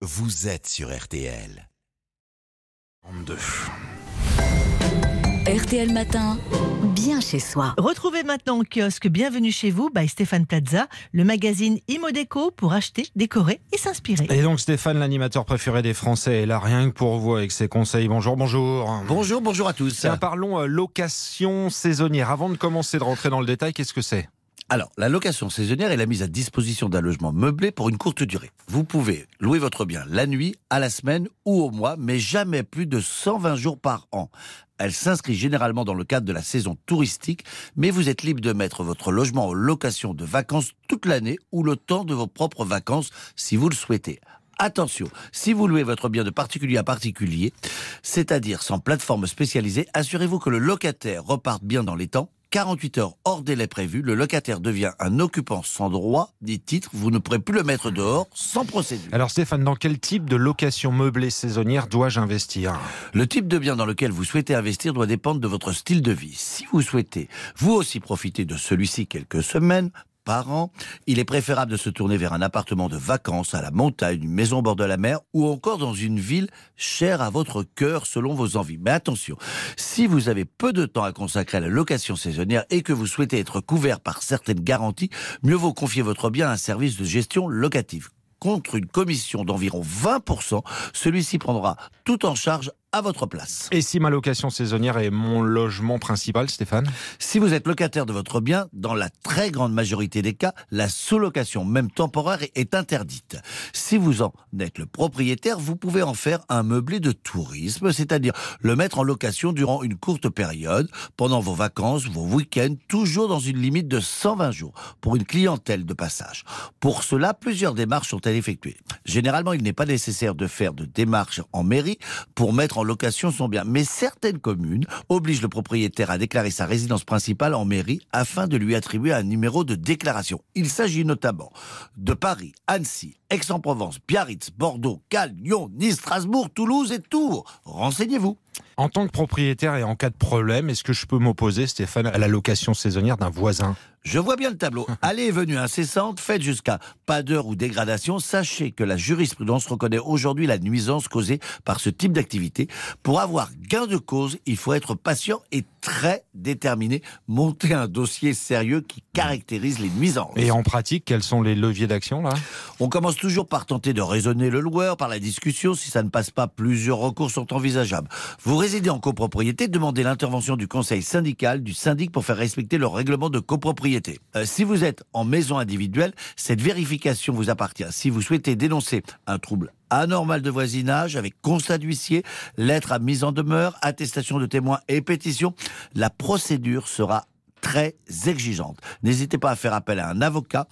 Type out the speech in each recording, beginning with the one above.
vous êtes sur RTL. 32. RTL Matin, bien chez soi. Retrouvez maintenant au kiosque Bienvenue chez vous by Stéphane Plaza, le magazine Imodeco pour acheter, décorer et s'inspirer. Et donc Stéphane, l'animateur préféré des Français, est là rien que pour vous avec ses conseils. Bonjour, bonjour. Bonjour, bonjour à tous. Tiens, parlons euh, location saisonnière. Avant de commencer de rentrer dans le détail, qu'est-ce que c'est? Alors, la location saisonnière est la mise à disposition d'un logement meublé pour une courte durée. Vous pouvez louer votre bien la nuit, à la semaine ou au mois, mais jamais plus de 120 jours par an. Elle s'inscrit généralement dans le cadre de la saison touristique, mais vous êtes libre de mettre votre logement en location de vacances toute l'année ou le temps de vos propres vacances si vous le souhaitez. Attention, si vous louez votre bien de particulier à particulier, c'est-à-dire sans plateforme spécialisée, assurez-vous que le locataire reparte bien dans les temps. 48 heures hors délai prévu, le locataire devient un occupant sans droit ni titre. Vous ne pourrez plus le mettre dehors sans procédure. Alors Stéphane, dans quel type de location meublée saisonnière dois-je investir? Le type de bien dans lequel vous souhaitez investir doit dépendre de votre style de vie. Si vous souhaitez vous aussi profiter de celui-ci quelques semaines, par an, il est préférable de se tourner vers un appartement de vacances à la montagne, une maison au bord de la mer ou encore dans une ville chère à votre cœur selon vos envies. Mais attention, si vous avez peu de temps à consacrer à la location saisonnière et que vous souhaitez être couvert par certaines garanties, mieux vaut confier votre bien à un service de gestion locative. Contre une commission d'environ 20%, celui-ci prendra tout en charge à votre place. Et si ma location saisonnière est mon logement principal, Stéphane? Si vous êtes locataire de votre bien, dans la très grande majorité des cas, la sous-location, même temporaire, est interdite. Si vous en êtes le propriétaire, vous pouvez en faire un meublé de tourisme, c'est-à-dire le mettre en location durant une courte période, pendant vos vacances, vos week-ends, toujours dans une limite de 120 jours, pour une clientèle de passage. Pour cela, plusieurs démarches sont à effectuer. Généralement, il n'est pas nécessaire de faire de démarches en mairie pour mettre en location son bien. Mais certaines communes obligent le propriétaire à déclarer sa résidence principale en mairie afin de lui attribuer un numéro de déclaration. Il s'agit notamment de Paris, Annecy, Aix-en-Provence, Biarritz, Bordeaux, Cannes, Lyon, Nice, Strasbourg, Toulouse et Tours. Renseignez-vous. En tant que propriétaire et en cas de problème, est-ce que je peux m'opposer, Stéphane, à la location saisonnière d'un voisin? Je vois bien le tableau. Allez et venue incessante, faites jusqu'à pas d'heure ou dégradation. Sachez que la jurisprudence reconnaît aujourd'hui la nuisance causée par ce type d'activité. Pour avoir gain de cause, il faut être patient et très déterminé. Monter un dossier sérieux qui caractérise les nuisances. Et en pratique, quels sont les leviers d'action là? On commence toujours par tenter de raisonner le loueur par la discussion. Si ça ne passe pas, plusieurs recours sont envisageables. Vous résidez en copropriété, demandez l'intervention du conseil syndical, du syndic pour faire respecter le règlement de copropriété. Euh, si vous êtes en maison individuelle, cette vérification vous appartient. Si vous souhaitez dénoncer un trouble anormal de voisinage avec constat d'huissier, lettre à mise en demeure, attestation de témoins et pétition, la procédure sera très exigeante. N'hésitez pas à faire appel à un avocat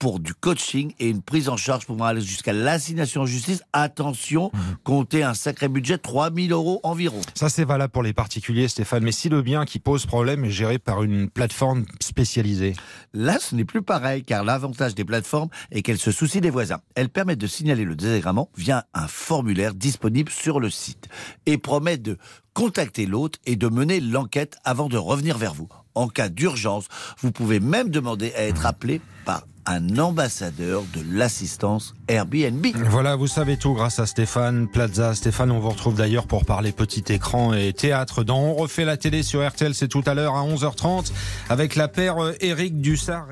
pour du coaching et une prise en charge pouvant aller jusqu'à l'assignation en justice. Attention, comptez un sacré budget, 3000 euros environ. Ça, c'est valable pour les particuliers, Stéphane. Mais si le bien qui pose problème est géré par une plateforme spécialisée Là, ce n'est plus pareil, car l'avantage des plateformes est qu'elles se soucient des voisins. Elles permettent de signaler le désagrément via un formulaire disponible sur le site et promettent de contacter l'autre et de mener l'enquête avant de revenir vers vous. En cas d'urgence, vous pouvez même demander à être appelé par un ambassadeur de l'assistance Airbnb. Voilà, vous savez tout grâce à Stéphane Plaza. Stéphane, on vous retrouve d'ailleurs pour parler petit écran et théâtre dans On refait la télé sur RTL, c'est tout à l'heure à 11h30 avec la paire Eric Dussard.